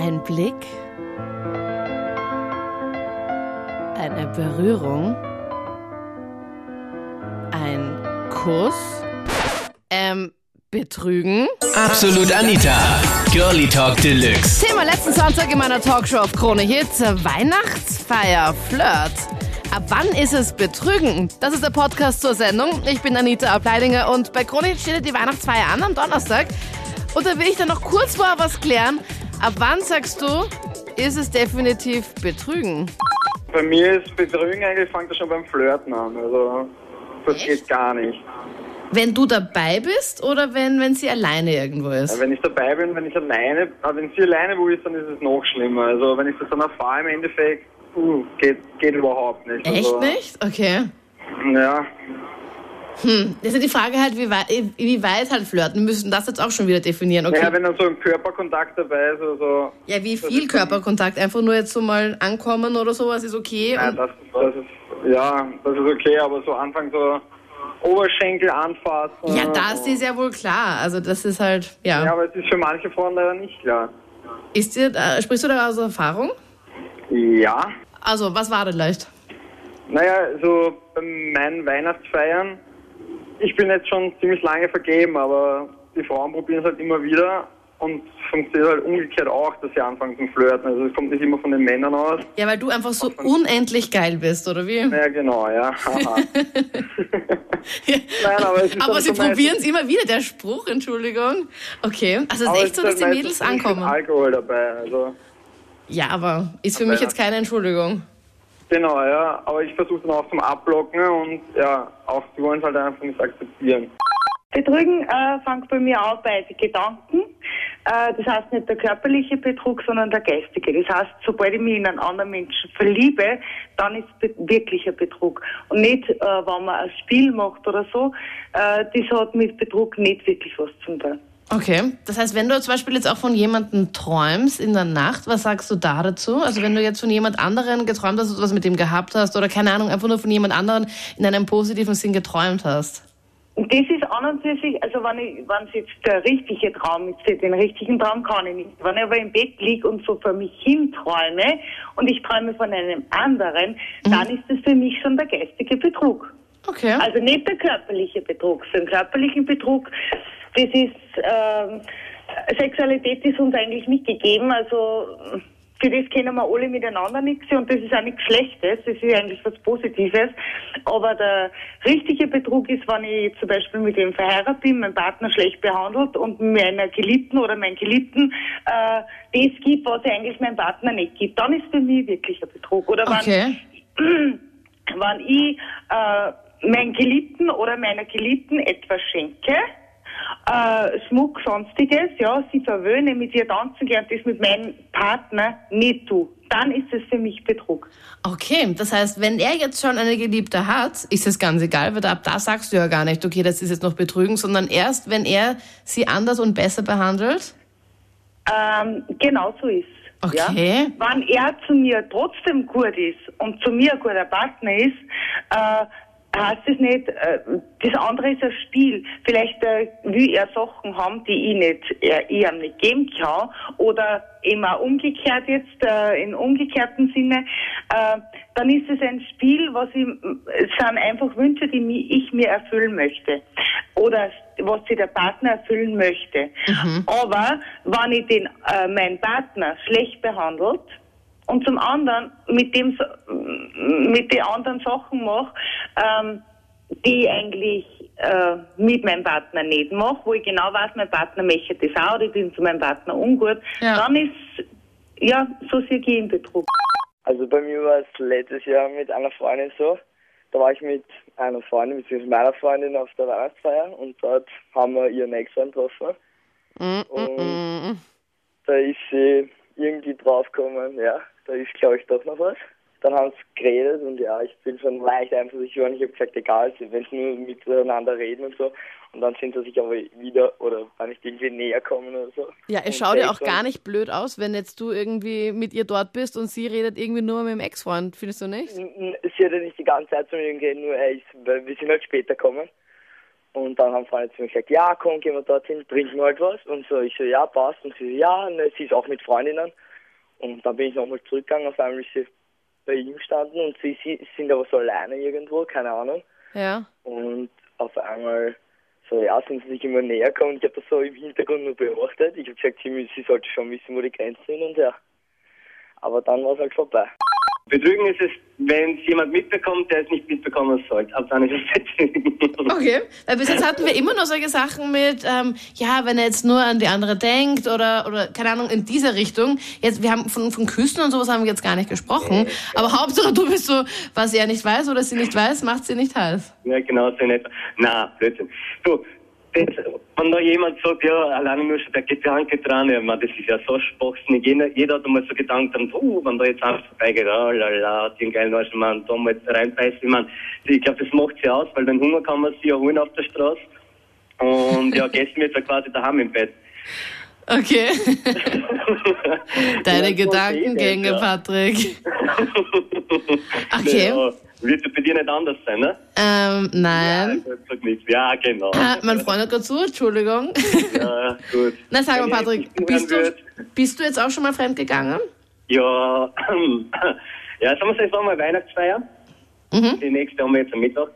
Ein Blick, eine Berührung, ein Kuss, ähm, Betrügen. Absolut Anita. Girlie Talk Deluxe. Thema letzten Sonntag in meiner Talkshow auf Krone Hit. Weihnachtsfeier, Flirt. Ab wann ist es Betrügen? Das ist der Podcast zur Sendung. Ich bin Anita Ableidinger und bei Krone Hit steht die Weihnachtsfeier an am Donnerstag. Und da will ich dann noch kurz vorher was klären. Ab wann sagst du, ist es definitiv Betrügen? Bei mir ist Betrügen eigentlich, fängt das schon beim Flirten an. Also, das Echt? geht gar nicht. Wenn du dabei bist oder wenn, wenn sie alleine irgendwo ist? Wenn ich dabei bin, wenn ich alleine, aber wenn sie alleine wo ist, dann ist es noch schlimmer. Also, wenn ich das dann erfahre im Endeffekt, uh, geht, geht überhaupt nicht. Echt also, nicht? Okay. Ja, Hm. Das ist die Frage halt, wie weit, wie weit halt flirten. Wir müssen das jetzt auch schon wieder definieren. Okay. ja, wenn dann so ein Körperkontakt dabei ist, also, Ja, wie viel Körperkontakt? Einfach nur jetzt so mal ankommen oder sowas ist okay. ja, Und, das, das ist, ja, das ist okay, aber so Anfang so Oberschenkel anfassen. ja, das ist ja wohl klar. Also das ist halt, ja. Ja, aber es ist für manche Frauen leider nicht klar. Ist dir, äh, sprichst du da aus Erfahrung? Ja, Also, was war denn leicht? Naja, so bei meinen Weihnachtsfeiern, ich bin jetzt schon ziemlich lange vergeben, aber die Frauen probieren es halt immer wieder und funktioniert halt umgekehrt auch, dass sie anfangen zum Flirten. Also es kommt nicht immer von den Männern aus. Ja, weil du einfach so unendlich geil bist, oder wie? Ja, genau, ja. Nein, aber es ist Aber dann sie so probieren es immer wieder, der Spruch, Entschuldigung. Okay, also es aber ist echt so, dass halt die Mädels ankommen. Alkohol dabei, also Ja, aber ist für mich ja. jetzt keine Entschuldigung. Genau, ja. Aber ich versuche dann auch zum Abblocken und ja, auch sie wollen es halt einfach nicht akzeptieren. Betrügen äh, fängt bei mir an bei den Gedanken. Äh, das heißt nicht der körperliche Betrug, sondern der geistige. Das heißt, sobald ich mich in einen anderen Menschen verliebe, dann ist be wirklicher Betrug. Und nicht, äh, wenn man ein Spiel macht oder so. Äh, das hat mit Betrug nicht wirklich was zu tun. Okay, das heißt, wenn du zum Beispiel jetzt auch von jemandem träumst in der Nacht, was sagst du da dazu? Also wenn du jetzt von jemand anderen geträumt hast, was mit dem gehabt hast oder keine Ahnung, einfach nur von jemand anderen in einem positiven Sinn geträumt hast. Und das ist an und für sich, also wenn ich, wenn es jetzt der richtige Traum ist, den richtigen Traum kann ich nicht. Wenn ich aber im Bett liege und so vor mich hin träume und ich träume von einem anderen, dann ist das für mich schon der geistige Betrug. Okay. Also nicht der körperliche Betrug. Für den körperlichen Betrug, das ist, ähm, Sexualität ist uns eigentlich nicht gegeben, also für das kennen wir alle miteinander nichts und das ist auch nichts Schlechtes, das ist eigentlich was Positives. Aber der richtige Betrug ist, wenn ich zum Beispiel mit dem verheiratet bin, mein Partner schlecht behandelt und meiner Geliebten oder meinen Geliebten äh, das gibt, was eigentlich mein Partner nicht gibt. Dann ist für mich wirklich ein Betrug. Oder wenn Okay. wenn ich äh, meinen Geliebten oder meiner Geliebten etwas schenke, äh, Schmuck, sonstiges, ja, sie verwöhne, mit ihr tanzen gehe und das mit meinem Partner nicht tue, dann ist es für mich Betrug. Okay, das heißt, wenn er jetzt schon eine Geliebte hat, ist es ganz egal, weil ab da sagst du ja gar nicht, okay, das ist jetzt noch Betrügen, sondern erst, wenn er sie anders und besser behandelt. Ähm, genau so ist Okay. Ja? Wenn er zu mir trotzdem gut ist und zu mir ein guter Partner ist, äh, heißt es nicht, äh, das andere ist ein Spiel. Vielleicht äh, will er Sachen haben, die ich nicht, er, ich ihm nicht geben kann. Oder auch umgekehrt jetzt, äh, in umgekehrten Sinne. Äh, dann ist es ein Spiel, was ich, es sind einfach Wünsche, die ich mir erfüllen möchte. Oder was sich der Partner erfüllen möchte. Aber wenn ich den, äh, meinen Partner schlecht behandelt, und zum anderen mit dem so- mit den anderen Sachen mache, ähm, die ich eigentlich äh, mit meinem Partner nicht mache, wo ich genau weiß, mein Partner möchte das auch, oder ich bin zu meinem Partner ungut, Ja. dann ist ja so sehr ich in Betrug. Also bei mir war es letztes Jahr mit einer Freundin so. Da war ich mit einer Freundin, beziehungsweise meiner Freundin auf der Weihnachtsfeier und dort haben wir ihren Ex-Freund getroffen. Und da ist sie irgendwie draufgekommen, ja, da ist glaube ich doch noch was. Dann haben sie geredet und ja, ich bin schon leicht eifersüchtig geworden. Ich habe gesagt, egal, wenn sie nur miteinander reden und so. Und dann sind sie sich aber wieder oder war nicht irgendwie näher kommen oder so. Ja, es schaut ja auch gar nicht blöd aus, wenn jetzt du irgendwie mit ihr dort bist und sie redet irgendwie nur mit dem Ex-Freund, findest du nicht? Sie hat ja nicht die ganze Zeit zu mir geredet, nur weil wir sind halt später gekommen. Und dann haben Freunde zu mir gesagt, ja, komm, gehen wir dorthin, trinken wir halt was. Und so, ich so, ja, passt. Und sie so, ja, ne, sie ist auch mit Freundinnen. Und dann bin ich nochmal zurückgegangen, auf einmal ist sie bei ihm gestanden und sie, sie sind aber so alleine irgendwo, keine Ahnung. Ja. Und auf einmal so, ja, sind sie sich immer näher gekommen. Ich habe das so im Hintergrund nur beobachtet. Ich habe gesagt, sie, sie sollte schon wissen, wo die Grenzen sind und ja. Aber dann war es halt vorbei. Betrügen ist es, wenn es jemand mitbekommt, der es nicht mitbekommen sollte. Ab dann ist es Betrügen. Okay, weil bis jetzt hatten wir immer nur solche Sachen mit, ähm, ja, wenn er jetzt nur an die andere denkt oder, oder keine Ahnung, in dieser Richtung. Jetzt, wir haben von, von Küssen und sowas haben wir jetzt gar nicht gesprochen. Aber Hauptsache du bist so, was er nicht weiß oder sie nicht weiß, macht sie nicht heiß. Ja, genau, so nicht. Na, Blödsinn. Du, das, wenn da jemand sagt, ja, alleine nur schon der Gedanke dran, ja, man, das ist ja so spachsinnig. Jeder, jeder hat einmal so dann, uh, wenn da jetzt alles vorbeigeht, oh, lala, hat den geilen Arsch, man, da mal reinbeißen, ich mein, ich glaube, das macht sie aus, weil den Hunger kann man sich ja holen auf der Straße. Und ja, gestern wird er quasi daheim im Bett. Okay. Deine Ja, Gedankengänge, ja. Patrick. Okay. Ja, wird ja bei dir nicht anders sein, ne? Ähm, nein. Ja, sag nichts. Ja, genau. Ah, mein Freund hat gerade zu, Entschuldigung. Ja, gut. Na, sag mal, Patrick, nicht bist du, bist du jetzt auch schon mal fremd gegangen? Ja, ja, sagen wir so, es war mal Weihnachtsfeier. Mhm. Die nächste haben wir jetzt am Mittag.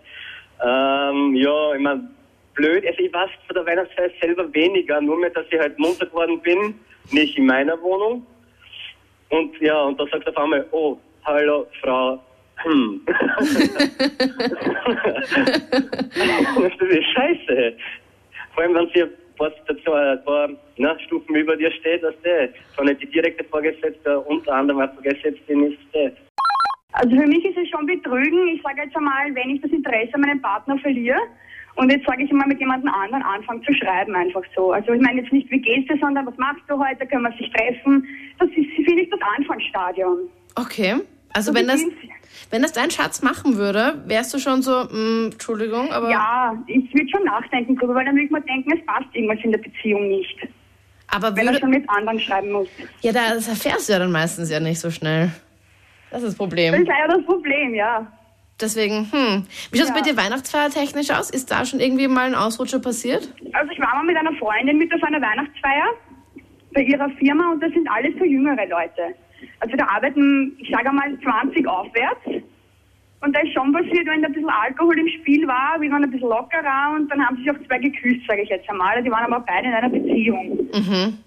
Ähm, ja, ich mein, blöd. Also ich weiß von der Weihnachtsfeier selber weniger, nur mehr, dass ich halt munter geworden bin, nicht in meiner Wohnung. Und ja, und da sagt auf einmal, oh, hallo, Frau, hm. das ist scheiße. Vor allem, wenn sie ein paar, dazu, ein paar na, Stufen über dir steht, dass der, nicht die direkte Vorgesetzte, unter anderem eine Vorgesetzte ist, der. Also für mich ist es schon Betrügen. Ich sage jetzt einmal, wenn ich das Interesse an meinem Partner verliere und jetzt sage ich einmal mit jemand anderen anfangen zu schreiben, einfach so. Also ich meine jetzt nicht, wie geht's dir, sondern was machst du heute, können wir sich treffen. Das ist, finde ich, das Anfangsstadion. Okay. Also So wenn das, wenn das dein Schatz machen würde, wärst du schon so, mh, Entschuldigung, aber... Ja, ich würde schon nachdenken drüber, weil dann würde ich mir denken, es passt irgendwas in der Beziehung nicht. Aber Wenn er würde, schon mit anderen schreiben muss. ja, das erfährst du ja dann meistens ja nicht so schnell. Das ist das Das Problem. ist leider das Problem, ja. Deswegen, hm. Wie schaut es Ja. bei dir Weihnachtsfeier technisch aus? Ist da schon irgendwie mal ein Ausrutscher passiert? Also ich war mal mit einer Freundin mit auf einer Weihnachtsfeier bei ihrer Firma und das sind alles so jüngere Leute. Also da arbeiten, ich sage mal, 20 aufwärts. Und da ist schon passiert, wenn da ein bisschen Alkohol im Spiel war, wir waren ein bisschen lockerer und dann haben sich auch zwei geküsst, sage ich jetzt einmal. Die waren aber beide in einer Beziehung. Mhm.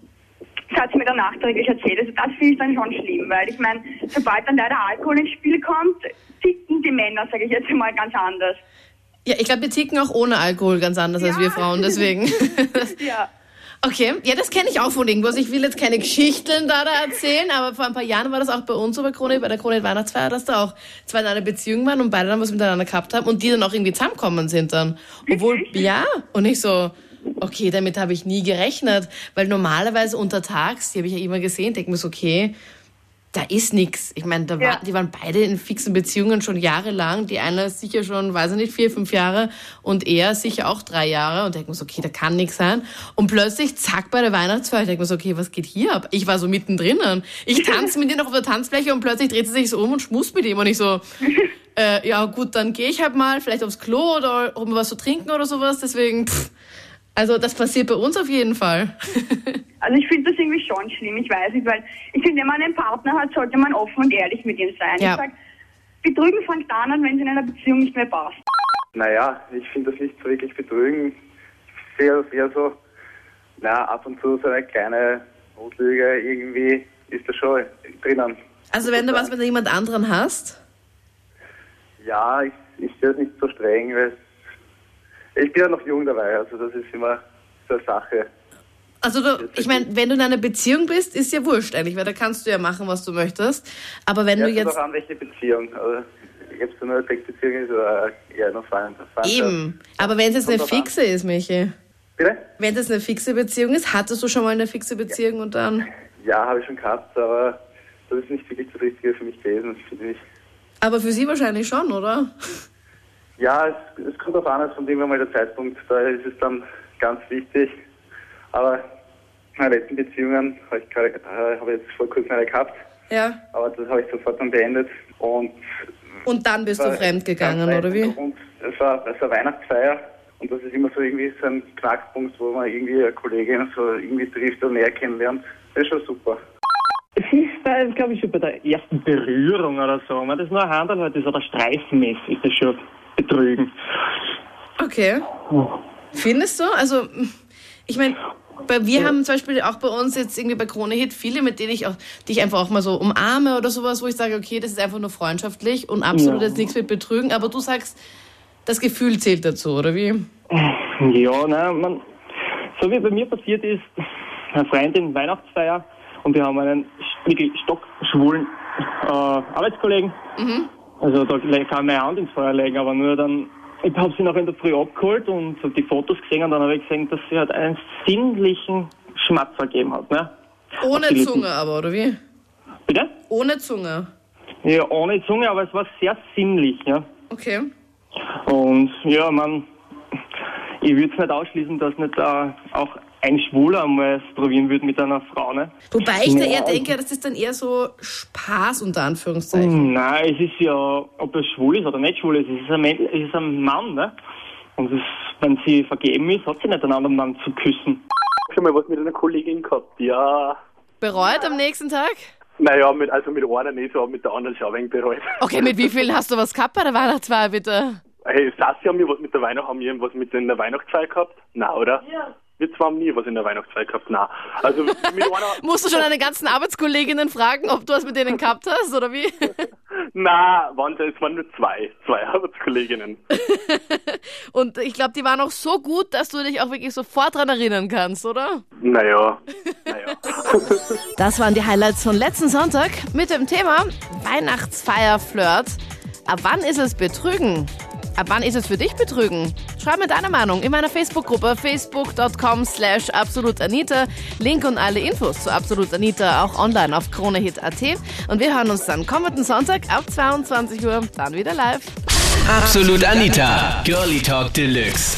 Das hat sie mir dann nachträglich erzählt. Also das finde ich dann schon schlimm, weil ich meine, sobald dann leider Alkohol ins Spiel kommt, ticken die Männer, sage ich jetzt einmal, ganz anders. Ja, ich glaube, wir ticken auch ohne Alkohol ganz anders als Ja. wir Frauen, deswegen. Ja. Okay, ja, das kenne ich auch von irgendwas. Ich will jetzt keine Geschichten da, da erzählen, aber vor ein paar Jahren war das auch bei uns bei Krone, bei der Krone Weihnachtsfeier, dass da auch zwei in einer Beziehung waren und beide dann was miteinander gehabt haben und die dann auch irgendwie zusammenkommen sind dann. Obwohl, ja, und ich so, okay, damit habe ich nie gerechnet, weil normalerweise untertags, die habe ich ja immer gesehen, denke mir so, okay, da ist nix. Ich meine, da Ja. war, die waren beide in fixen Beziehungen schon jahrelang. Die eine sicher schon, weiß ich nicht, vier, fünf Jahre und er sicher auch drei Jahre. Und denke mir so, okay, da kann nix sein. Und plötzlich, zack, bei der Weihnachtsfeier, ich denke mir so, okay, was geht hier ab? Ich war so mittendrin. Ich tanze mit ihr noch auf der Tanzfläche und plötzlich dreht sie sich so um und schmust mit ihm. Und ich so, äh, ja gut, dann gehe ich halt mal, vielleicht aufs Klo oder um was zu trinken oder sowas. Deswegen, pff, also das passiert bei uns auf jeden Fall. Also ich finde das irgendwie schon schlimm, ich weiß nicht, weil ich finde, wenn man einen Partner hat, sollte man offen und ehrlich mit ihm sein. Ja. Ich sag, Betrügen fängt dann an, wenn es in einer Beziehung nicht mehr passt. Naja, ich finde das nicht so wirklich betrügen. Ich sehe das eher so, na, ab und zu so eine kleine Notlüge irgendwie ist da schon drinnen. Also wenn du was mit jemand anderen hast, Ja, ich, ich sehe das nicht so streng, weil es, ich bin ja noch jung dabei, also das ist immer so eine Sache. Also du, ich meine, wenn du in einer Beziehung bist, ist ja wurscht eigentlich, weil da kannst du ja machen, was du möchtest. Aber wenn Ja, du jetzt an, welche Beziehung. Also, ob es nur eine Sexbeziehung ist oder eher noch Freund. Eben, aber wenn es jetzt eine drauf an. fixe ist, Michi, Bitte? wenn es eine fixe Beziehung ist, hattest du schon mal eine fixe Beziehung und dann. Ja, habe ich schon gehabt, aber das ist nicht wirklich das Richtige für mich gewesen, finde ich. Aber für sie wahrscheinlich schon, oder? Ja, es, es kommt auf an, es kommt irgendwann mal der Zeitpunkt, da ist es dann ganz wichtig. Aber meine letzten Beziehungen habe ich, gerade- äh, habe jetzt vor kurzem eine gehabt, Ja. aber das habe ich sofort dann beendet. Und Und dann bist du fremd gegangen, oder wie? Und es war, es war Weihnachtsfeier und das ist immer so irgendwie so ein Knackpunkt, wo man irgendwie eine Kollegin so irgendwie trifft und näher kennenlernt. Das ist schon super. Sie bei, glaube ich, schon bei der ersten Berührung oder so. Wenn das nur ein Handel halt ist oder Streifenmess, ist das schon Betrügen. Okay. Findest du? Also, ich meine, wir haben zum Beispiel auch bei uns jetzt irgendwie bei Krone Hit viele, mit denen ich auch, die ich einfach auch mal so umarme oder sowas, wo ich sage, okay, das ist einfach nur freundschaftlich und absolut Ja. jetzt nichts mit Betrügen, aber du sagst, das Gefühl zählt dazu, oder wie? Ja, nein, man, so wie bei mir passiert ist, eine Freundin Weihnachtsfeier und wir haben einen wirklich stockschwulen äh, Arbeitskollegen. Also da kann meine Hand ins Feuer legen, aber nur dann, ich habe sie noch in der Früh abgeholt und die Fotos gesehen und dann habe ich gesehen, dass sie halt einen sinnlichen Schmatzer gegeben hat. Ne? Ohne. Zunge aber, oder wie? Bitte? Ohne Zunge. Ja, ohne Zunge, aber es war sehr sinnlich, ja. Okay. Und ja, man, ich würde es nicht ausschließen, dass nicht äh, auch ein Schwuler mal es probieren würde mit einer Frau, ne? Wobei ich da Ja, eher denke, das ist dann eher so Spaß unter. Anführungszeichen. Nein, es ist ja, ob er schwul ist oder nicht schwul ist, es ist ein, es ist ein Mann, ne? Und es, wenn sie vergeben ist, hat sie nicht einen anderen Mann zu küssen. schon mal was mit einer Kollegin gehabt, ja. Bereut am nächsten Tag? Naja, mit, also mit einer nicht so, aber mit der anderen schon ein wenig bereut. Okay, mit wie vielen hast du was gehabt bei der Weihnachtsfeier, bitte? Hey, Sassi haben wir was mit der Weihnacht, haben wir was mit der Weihnachtsfeier gehabt? Na, oder? Ja. Wir haben nie was in der Weihnachtsfeier gehabt, na. Also Musst du schon deine ganzen Arbeitskolleginnen fragen, ob du was mit denen gehabt hast, oder wie? na, waren, es waren nur zwei, zwei Arbeitskolleginnen. Und ich glaube, die waren auch so gut, dass du dich auch wirklich sofort dran erinnern kannst, oder? Naja, naja. Das waren die Highlights von letzten Sonntag mit dem Thema Weihnachtsfeier-Flirt. Ab wann ist es Betrügen? Ab wann ist es für dich Betrügen? Schreib mir deine Meinung in meiner Facebook-Gruppe facebook.com slash absolutanita. Link und alle Infos zu Absolut Anita auch online auf kronehit.at. Und wir hören uns dann kommenden Sonntag ab 22 Uhr dann wieder live. Absolut Anita, Girlie Talk Deluxe.